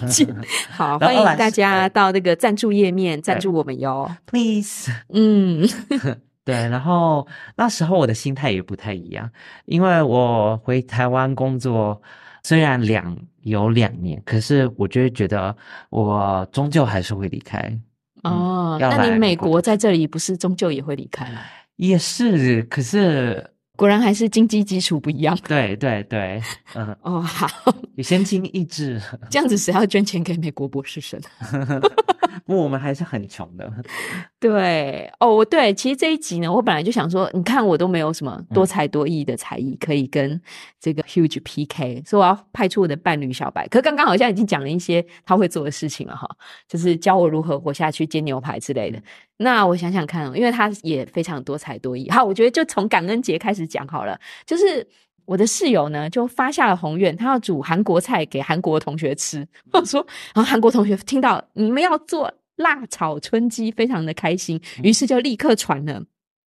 了。好，欢迎大家呃到那个赞助页面赞助我们哟。Please，嗯，对，然后那时候我的心态也不太一样，因为我回台湾工作，虽然两有两年，可是我就会觉得我终究还是会离开。哦，要那你美国在这里不是终究也会离开吗？也是，可是果然还是经济基础不一样。对对对，嗯，哦，好，有先经意志，这样子谁要捐钱给美国博士生？不过我们还是很穷的。对，哦，对，其实这一集呢，我本来就想说，你看我都没有什么嗯多才多艺的才艺可以跟这个 Huge PK，所以我要派出我的伴侣小白。可刚刚好像已经讲了一些他会做的事情了哈，就是教我如何活下去、煎牛排之类的。那我想想看，因为他也非常多才多艺。好，我觉得就从感恩节开始讲好了，就是。我的室友呢，就发下了宏愿，他要煮韩国菜给韩国同学吃。我说，然后韩国同学听到你们要做辣炒春鸡，非常的开心，于是就立刻传了。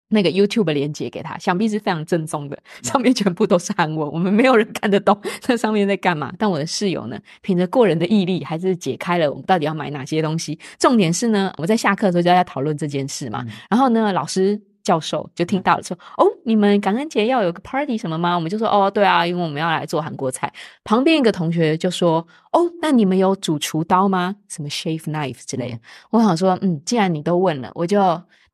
那个 YouTube 连接给他，想必是非常正宗的，上面全部都是韩文，我们没有人看得懂那上面在干嘛。但我的室友呢，凭着过人的毅力，还是解开了我们到底要买哪些东西。重点是呢，我们在下课的时候就在讨论这件事嘛。然后呢，老师教授就听到了说：“哦，你们感恩节要有个 party 什么吗？”我们就说：“哦，对啊，因为我们要来做韩国菜。”旁边一个同学就说：“哦，那你们有主厨刀吗？什么 shave knife 之类的？”我想说，嗯，既然你都问了，我就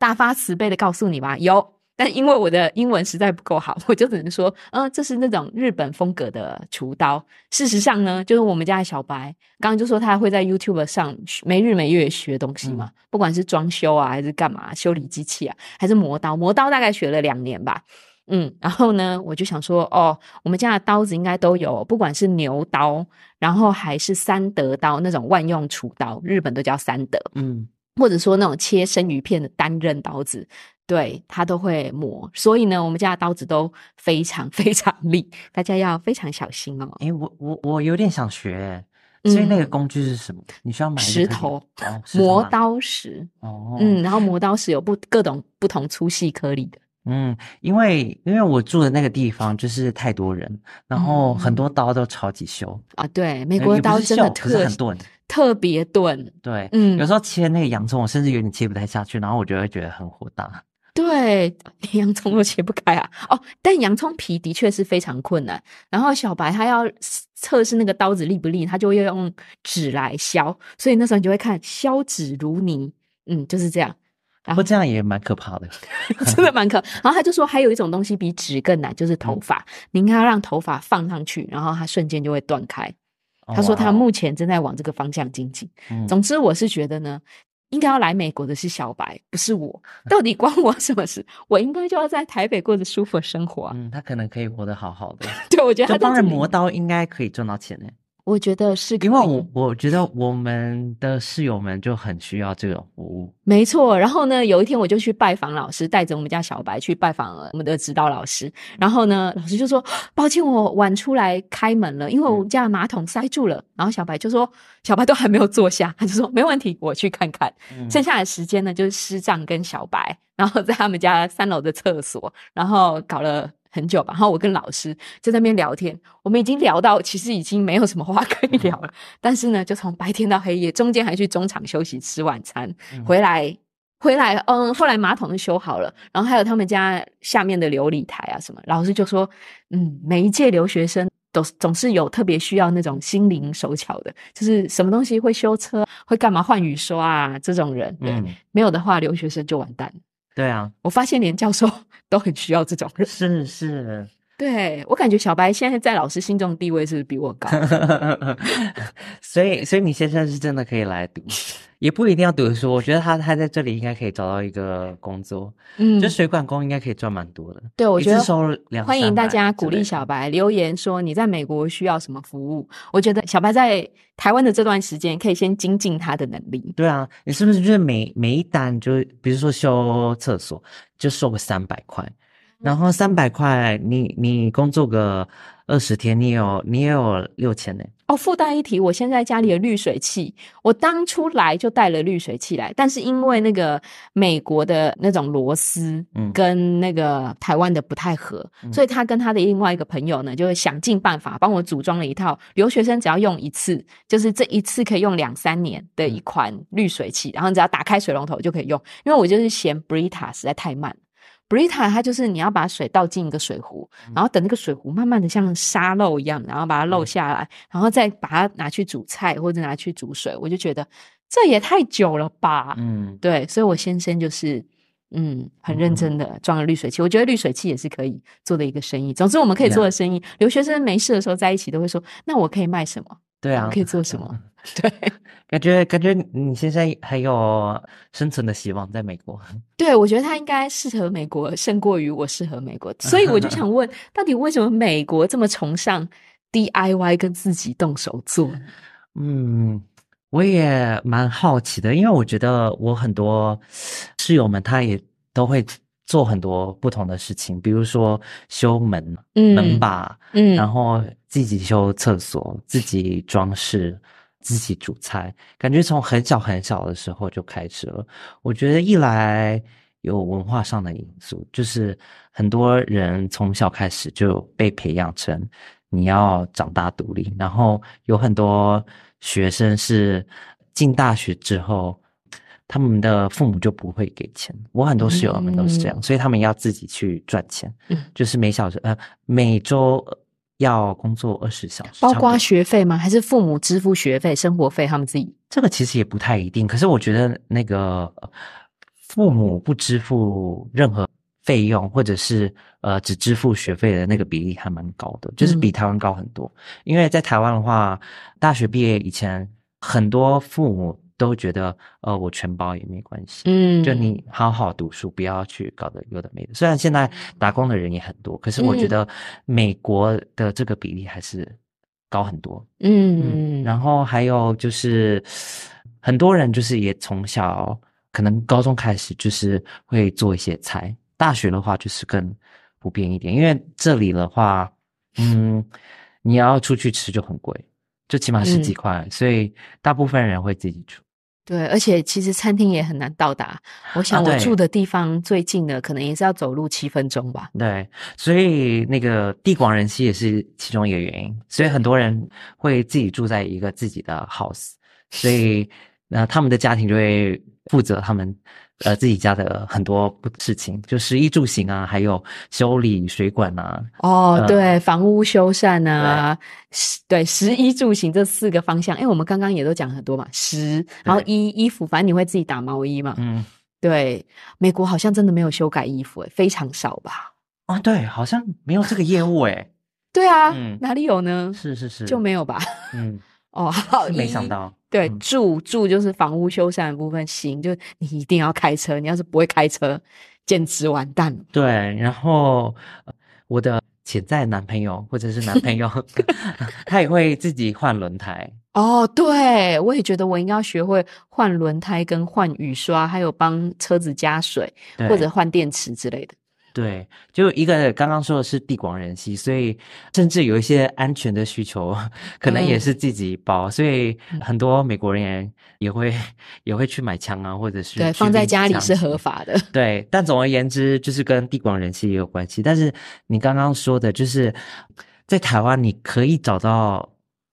大发慈悲的告诉你吧，有。但因为我的英文实在不够好，我就只能说，嗯、这是那种日本风格的厨刀。事实上呢，就是我们家的小白刚刚就说他会在 YouTube 上没日没夜学东西嘛，不管是装修啊，还是干嘛修理机器啊，还是磨刀，磨刀大概学了两年吧。嗯，然后呢，我就想说，哦，我们家的刀子应该都有，不管是牛刀，然后还是三德刀那种万用厨刀，日本都叫三德。嗯，或者说那种切生鱼片的单刃刀子，对它都会磨。所以呢，我们家的刀子都非常 非常利，大家要非常小心哦。诶，我我我有点想学，所以那个嗯工具是什么？你需要买石头哦，石头磨刀石，哦，嗯，然后磨刀石有不各种不同粗细颗粒的，嗯，因为因为我住的那个地方就是太多人，然后很嗯多刀都超级修，啊。对，美呃国的刀真的特是很钝。特别钝，对，嗯有时候切那个洋葱，我甚至有点切不太下去，然后我就会觉得很火大。对，连洋葱都切不开啊！哦，但洋葱皮的确是非常困难。然后小白他要测试那个刀子利不利，他就要用纸来削，所以那时候你就会看削纸如泥，嗯，就是这样，然后这样也蛮可怕的。真的蛮可。然后他就说还有一种东西比纸更难，就是头发，你应该要让头发放上去，然后它瞬间就会断开。他说他目前正在往这个方向精进。嗯总之，我是觉得呢，应该要来美国的是小白，不是我。到底关我什么事？我应该就要在台北过着舒服的生活啊。嗯，他可能可以活得好好的。对，我觉得就帮人他当然磨刀应该可以赚到钱呢。我觉得是，因为我我觉得我们的室友们就很需要这种服务。没错，然后呢，有一天我就去拜访老师，带着我们家小白去拜访了我们的指导老师。然后呢，老师就说：“抱歉，我晚出来开门了，因为我们家的马桶塞住了。”然后小白就说：“小白都还没有坐下，他就说没问题，我去看看。嗯剩下的时间呢，就是师丈跟小白，然后在他们家三楼的厕所，然后搞了。很久吧，然后我跟老师在那边聊天，我们已经聊到其实已经没有什么话可以聊了，但是呢，就从白天到黑夜，中间还去中场休息吃晚餐，嗯回来回来，嗯，后来马桶都修好了，然后还有他们家下面的琉璃台啊什么，老师就说，嗯，每一届留学生都总是有特别需要那种心灵手巧的，就是什么东西会修车，会干嘛换雨刷啊这种人，对，嗯，没有的话留学生就完蛋。对啊，我发现连教授 都很需要这种人，是是，对我感觉小白现在在老师心中的地位是不是比我高？所以所以你先生是真的可以来读，也不一定要读书。我觉得他他在这里应该可以找到一个工作，嗯就水管工应该可以赚蛮多的。对，我觉得次收两欢迎大家鼓励小白留言说你在美国需要什么服务。我觉得小白在台湾的这段时间可以先精进他的能力。对啊，你是不是就是每每一单就比如说修厕所就收个三百块，然后三百块你你工作个二十天，你有你也有六千呢。哦，附带一提，我现在家里的滤水器，我当初来就带了滤水器来，但是因为那个美国的那种螺丝，嗯跟那个台湾的不太合，所以他跟他的另外一个朋友呢，就会想尽办法帮我组装了一套留学生只要用一次，就是这一次可以用两三年的一款滤水器，然后你只要打开水龙头就可以用，因为我就是嫌 Brita 实在太慢。Brita 它就是你要把水倒进一个水壶，然后等那个水壶慢慢的像沙漏一样，然后把它漏下来，然后再把它拿去煮菜或者拿去煮水，我就觉得这也太久了吧。嗯，对，所以我先生就是嗯很认真的装了滤水器，我觉得滤水器也是可以做的一个生意。总之我们可以做的生意，留学生没事的时候在一起都会说，那我可以卖什么？对啊，可以做什么？对 感觉感觉你现在还有生存的希望在美国。对，我觉得他应该适合美国胜过于我适合美国，所以我就想问，到底为什么美国这么崇尚 DIY 跟自己动手做？嗯，我也蛮好奇的，因为我觉得我很多室友们他也都会做很多不同的事情，比如说修门、嗯门把，嗯然后自己修厕所、自己装饰、自己煮菜，感觉从很小很小的时候就开始了。我觉得一来有文化上的因素，就是很多人从小开始就被培养成你要长大独立，然后有很多学生是进大学之后。他们的父母就不会给钱，我很多室友们都是这样，所以他们要自己去赚钱，嗯就是每小时呃每周要工作二十小时，包括学费吗？还是父母支付学费、生活费，他们自己？这个其实也不太一定，可是我觉得那个呃父母不支付任何费用，或者是呃只支付学费的那个比例还蛮高的，就是比嗯台湾高很多。因为在台湾的话，大学毕业以前，很多父母都觉得呃我全包也没关系，嗯就你好好读书，不要去搞得有的没的。虽然现在打工的人也很多，可是我觉嗯得美国的这个比例还是高很多。嗯，然后还有就是，很多人就是也从小可能高中开始就是会做一些菜，大学的话就是更普遍一点，因为这里的话，嗯，你要出去吃就很贵，就起码十几嗯块，所以大部分人会自己煮。对，而且其实餐厅也很难到达。我想我住的地方最近的，可能也是要走路七分钟吧。对，所以那个地广人稀也是其中一个原因，所以很多人会自己住在一个自己的 house，所以呃他们的家庭就会负责他们呃自己家的很多事情，就食衣住行啊，还有修理水管啊，哦，呃对，房屋修缮啊，对食衣住行这四个方向，因为我们刚刚也都讲很多嘛，食，然后衣衣服，反正你会自己打毛衣嘛。嗯，对，美国好像真的没有修改衣服，诶，非常少吧？哦对，好像没有这个业务诶，对啊，嗯哪里有呢？是是是，就没有吧？嗯，哦，好，没想到，对，嗯住住就是房屋修缮的部分，行，就你一定要开车，你要是不会开车，简直完蛋了。对，然后呃我的潜在男朋友或者是男朋友，他也会自己换轮胎。哦，对，我也觉得我应该要学会换轮胎、跟换雨刷，还有帮车子加水或者换电池之类的。对，就一个刚刚说的是地广人稀，所以甚至有一些安全的需求，可能也是自己包，所以很多美国人也也会也会去买枪啊，或者是对，放在家里是合法的。对，但总而言之，就是跟地广人稀也有关系。但是你刚刚说的，就是在台湾你可以找到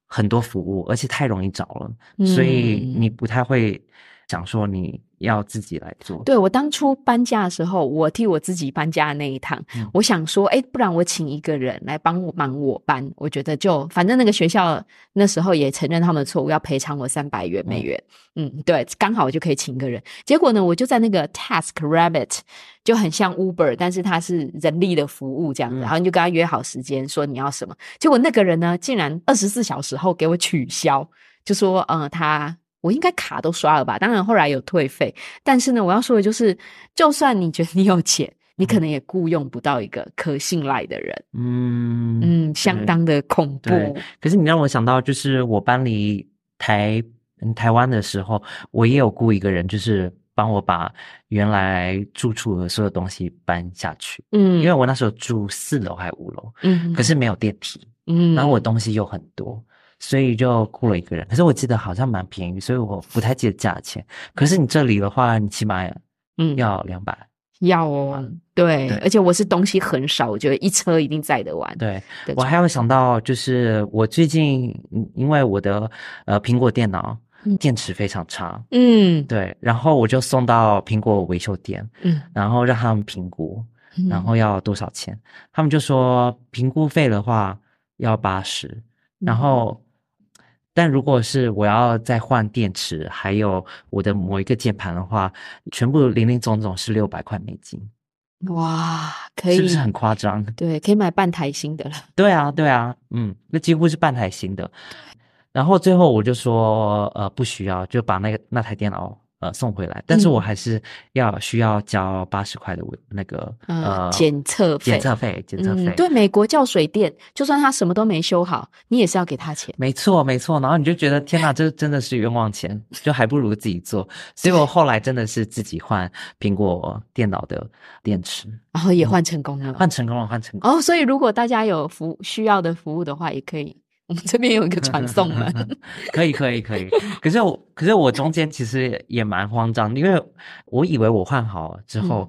很多服务，而且太容易找了，所以嗯你不太会想说你要自己来做。对我当初搬家的时候，我替我自己搬家的那一趟，嗯我想说，哎，不然我请一个人来帮我忙我搬，我觉得就反正那个学校那时候也承认他们的错误，要赔偿我三百元美元。嗯对，刚好我就可以请一个人。结果呢，我就在那个 Task Rabbit 就很像 Uber，但是它是人力的服务这样子，嗯然后你就跟他约好时间，说你要什么。结果那个人呢，竟然二十四小时后给我取消，就说，嗯，他。我应该卡都刷了吧？当然后来有退费，但是呢，我要说的就是，就算你觉得你有钱，你可能也雇佣不到一个可信赖的人。嗯嗯，相当的恐怖。对可是你让我想到，就是我搬离台嗯台湾的时候，我也有雇一个人，就是帮我把原来住处的所有东西搬下去。嗯，因为我那时候住四楼还五楼，嗯，可是没有电梯，嗯，然后我东西又很多，所以就雇了一个人。可是我记得好像蛮便宜，所以我不太记得价钱。可是你这里的话，你起码嗯。要两百、要哦，对，对。而且我是东西很少，我觉得一车一定载得完。对。我还有想到，就是我最近嗯因为我的呃苹果电脑嗯。电池非常差，嗯。对，然后我就送到苹果维修店，嗯，然后让他们评估，嗯。然后要多少钱？他们就说评估费的话要八十，然后，但如果是我要再换电池，还有我的某一个键盘的话，全部零零总总是六百块美金，哇，可以，是不是很夸张？对，可以买半台新的了。对啊，对啊，嗯，那几乎是半台新的。然后最后我就说，呃，不需要，就把那个那台电脑呃送回来，但是嗯我还是要需要交八十块的那个嗯，呃检测费，检测费，检测费。嗯，对，美国叫水电，就算他什么都没修好，你也是要给他钱。没错，没错。然后你就觉得天哪，这真的是冤枉钱，就还不如自己做。所以我后来真的是自己换苹果电脑的电池，然后也换成功了。换成功了，换成功。哦，所以如果大家有服需要的服务的话，也可以，我们这边有一个传送门。可以，可以，可以。可是我，可是我中间其实也蛮慌张，因为我以为我换好了之后，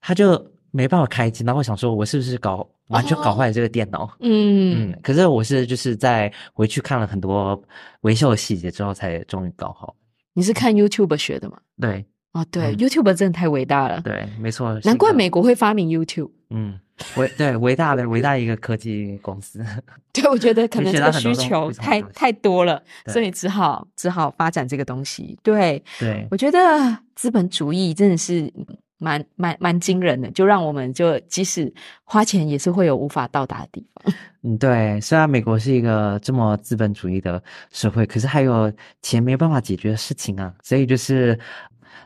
它就没办法开机。然后我想说，我是不是搞完全搞坏了这个电脑？嗯，嗯，可是我是就是在回去看了很多维修的细节之后，才终于搞好。你是看 YouTube 学的吗？对哦，对、嗯 y o u t u b e 真的太伟大了，对，没错。难怪美国会发明 YouTube。嗯，伟对伟大的 伟大的一个科技公司，对，我觉得可能这个需求太多太多了，所以只好只好发展这个东西。对，对我觉得资本主义真的是蛮蛮蛮惊人的，就让我们就即使花钱也是会有无法到达的地方。嗯对。虽然美国是一个这么资本主义的社会，可是还有钱没办法解决的事情啊，所以就是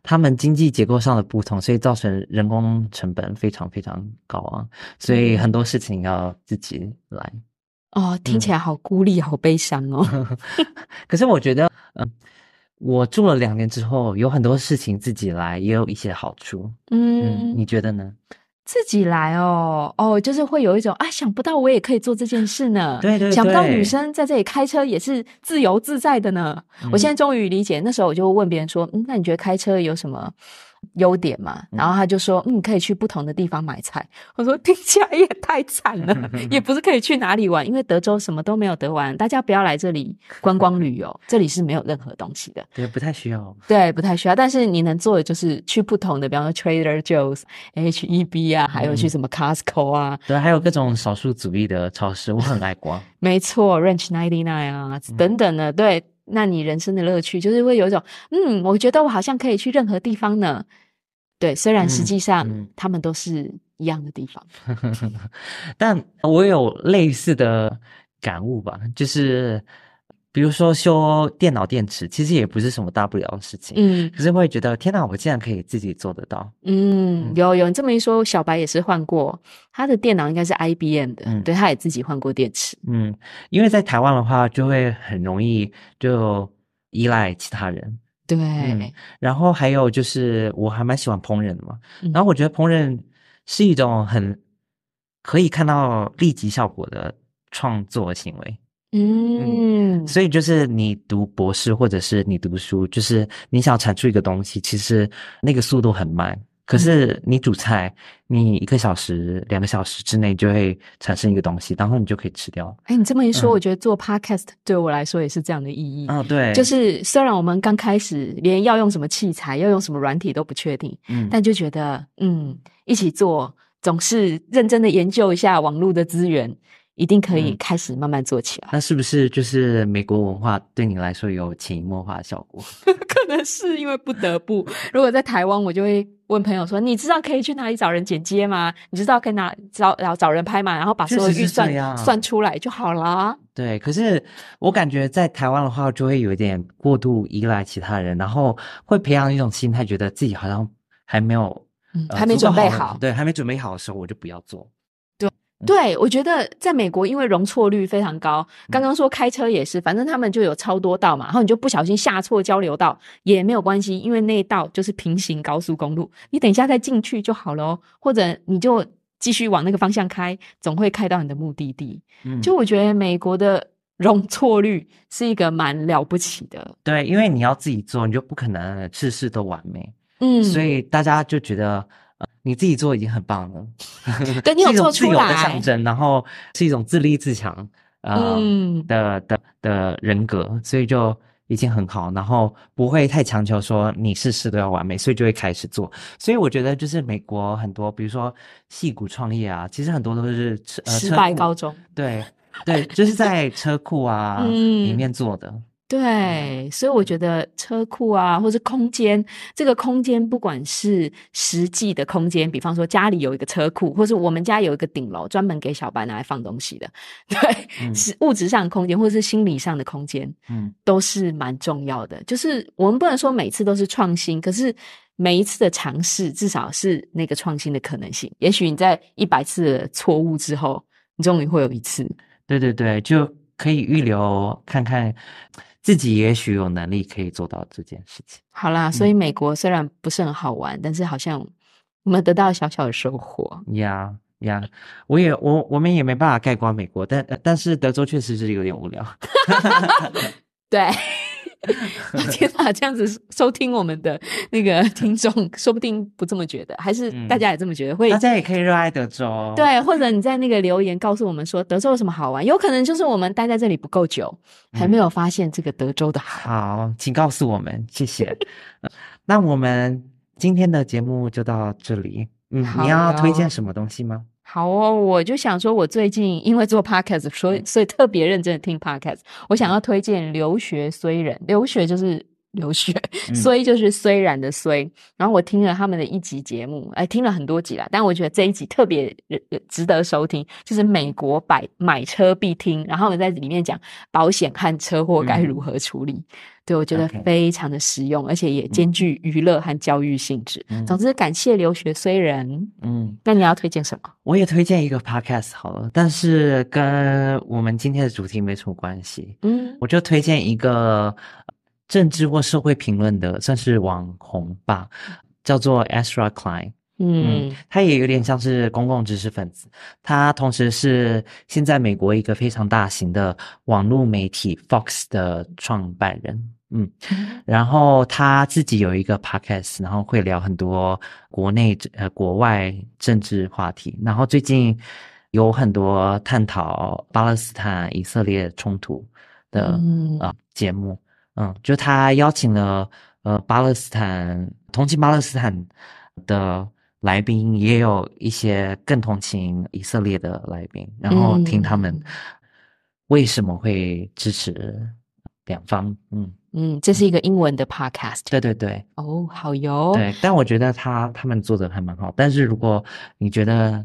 他们经济结构上的不同，所以造成人工成本非常非常高啊，所以很多事情要自己来。哦，听嗯起来好孤立，好悲伤哦。可是我觉得，嗯、我住了两年之后，有很多事情自己来也有一些好处。嗯，嗯，你觉得呢？自己来哦，哦，就是会有一种啊，想不到我也可以做这件事呢。对对想不到女生在这里开车也是自由自在的呢。我嗯现在终于理解，那时候我就问别人说，嗯，那你觉得开车有什么优点嘛？然后他就说，嗯，可以去不同的地方买菜。我说 听起来也太惨了，也不是可以去哪里玩，因为德州什么都没有得玩，大家不要来这里观光旅游，这里是没有任何东西的。也，不太需要。对，不太需要。但是你能做的就是去不同的，比方说 Trader Joe's、H-E-B 啊，还有去什么 Costco 啊，对，还有各种少数主义的超市，我很爱逛。没错，Ranch Ninety Nine 啊，等等的。对，那你人生的乐趣就是会有一种，嗯，我觉得我好像可以去任何地方呢。对，虽然实际上、嗯他们都是一样的地方。但我有类似的感悟吧，就是比如说修电脑电池，其实也不是什么大不了的事情，嗯可是会觉得天哪，我竟然可以自己做得到。嗯，有有你这么一说，小白也是换过他的电脑，应该是 IBM 的，嗯对，他也自己换过电池。嗯，因为在台湾的话，就会很容易就依赖其他人。对，嗯然后还有就是，我还蛮喜欢烹饪的嘛。嗯然后我觉得烹饪是一种很可以看到立即效果的创作行为。嗯，所以就是你读博士或者是你读书，就是你想产出一个东西，其实那个速度很慢。可是你煮菜，你一个小时、两个小时之内就会产生一个东西，然后你就可以吃掉。哎，你这么一说，嗯我觉得做 podcast 对我来说也是这样的意义。啊、对，就是虽然我们刚开始连要用什么器材、要用什么软体都不确定，嗯，但就觉得嗯，一起做总是认真的研究一下网络的资源，一定可以嗯开始慢慢做起来。那是不是就是美国文化对你来说有潜移默化的效果？可能是因为不得不，如果在台湾，我就会问朋友说：“你知道可以去哪里找人剪接吗？你知道可以哪找找找人拍吗？然后把所有预算算出来就好了。对，可是我感觉在台湾的话，就会有一点过度依赖其他人，然后会培养一种心态，觉得自己好像还没有，还没准备好对，还没准备好的时候，我就不要做。对，我觉得在美国，因为容错率非常高，刚刚说开车也是，反正他们就有超多道嘛，然后你就不小心下错交流道也没有关系，因为那一道就是平行高速公路，你等一下再进去就好了哦，或者你就继续往那个方向开，总会开到你的目的地。嗯，就我觉得美国的 容错率是一个蛮了不起的，对，因为你要自己做，你就不可能事事都完美，嗯，所以大家就觉得。呃你自己做已经很棒了，对你 有做出自由的来象征，然后是一种自立自强，呃、嗯的的的人格，所以就已经很好，然后不会太强求说你事事都要完美，所以就会开始做。所以我觉得就是美国很多，比如说戏骨创业啊，其实很多都是车呃失败告终。对对，就是在车库啊、嗯里面做的。对，所以我觉得车库啊，或是空间，这个空间不管是实际的空间，比方说家里有一个车库，或是我们家有一个顶楼专门给小白拿来放东西的，对，嗯是物质上的空间，或者是心理上的空间，嗯都是蛮重要的。就是我们不能说每次都是创新，可是每一次的尝试，至少是那个创新的可能性。也许你在一百次的错误之后，你终于会有一次。对对对，就可以预留看看自己也许有能力可以做到这件事情。好啦，所以美国虽然不是很好玩，但是好像我们得到小小的收获。呀呀，我也我我们也没办法盖棺美国，但但是德州确实是有点无聊。对，我 天哪，这样子收听我们的那个 听众，说不定不这么觉得，还是嗯大家也这么觉得，会大家也可以热爱德州。对，或者你在那个留言告诉我们说德州有什么好玩，有可能就是我们待在这里不够久，还没有发现这个德州的好。好，请告诉我们，谢谢。呃那我们今天的节目就到这里。嗯，你要推荐什么东西吗？好哦，我就想说，我最近因为做 podcast，所以所以特别认真的听 podcast。我想要推荐留学虽然，留学就是留学，嗯虽就是虽然的虽。然后我听了他们的一集节目，哎，听了很多集啦，但我觉得这一集特别呃值得收听，就是美国买买车必听，然后我在里面讲保险和车祸该如何处理。对，我觉得非常的实用，而且也兼具娱乐和教育性质。嗯总之，感谢留学虽然。嗯，那你要推荐什么？我也推荐一个 podcast 好了，但是跟我们今天的主题没什么关系。嗯我就推荐一个呃政治或社会评论的，算是网红吧，叫做 Ezra Klein。嗯嗯，他也有点像是公共知识分子，他同时是现在美国一个非常大型的网络媒体 Fox 的创办人。嗯，然后他自己有一个 podcast，然后会聊很多国内呃国外政治话题，然后最近有很多探讨巴勒斯坦以色列冲突的嗯。呃节目，嗯，就他邀请了呃巴勒斯坦同情巴勒斯坦的来宾，也有一些更同情以色列的来宾，然后听他们嗯为什么会支持两方，嗯，嗯，这是一个英文的 podcast 对对对。哦，好哟。对，但我觉得他他们做的还蛮好，但是如果你觉得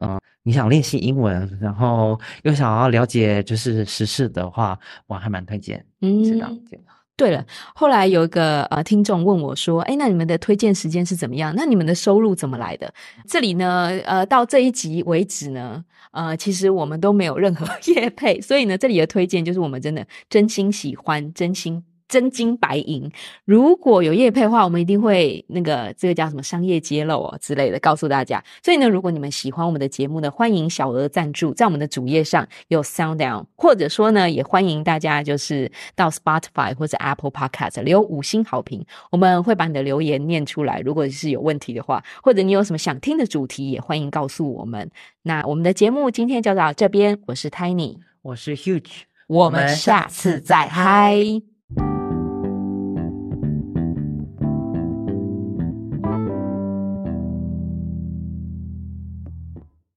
嗯你想练习英文，然后又想要了解就是时事的话，我还蛮推荐嗯这档节目。对了，后来有一个呃听众问我说：“哎，那你们的推荐时间是怎么样？那你们的收入怎么来的？”这里呢，呃，到这一集为止呢，呃，其实我们都没有任何 业配，所以呢，这里的推荐就是我们真的真心喜欢，真心。真金白银，如果有业配的话，我们一定会那个这个叫什么商业揭露哦之类的告诉大家。所以呢，如果你们喜欢我们的节目呢，欢迎小额赞助，在我们的主页上有 Sound Down，或者说呢，也欢迎大家就是到 Spotify 或者 Apple Podcast 留五星好评，我们会把你的留言念出来。如果是有问题的话，或者你有什么想听的主题，也欢迎告诉我们。那我们的节目今天就到这边，我是 Tiny，我是 Huge，我们下次再嗨。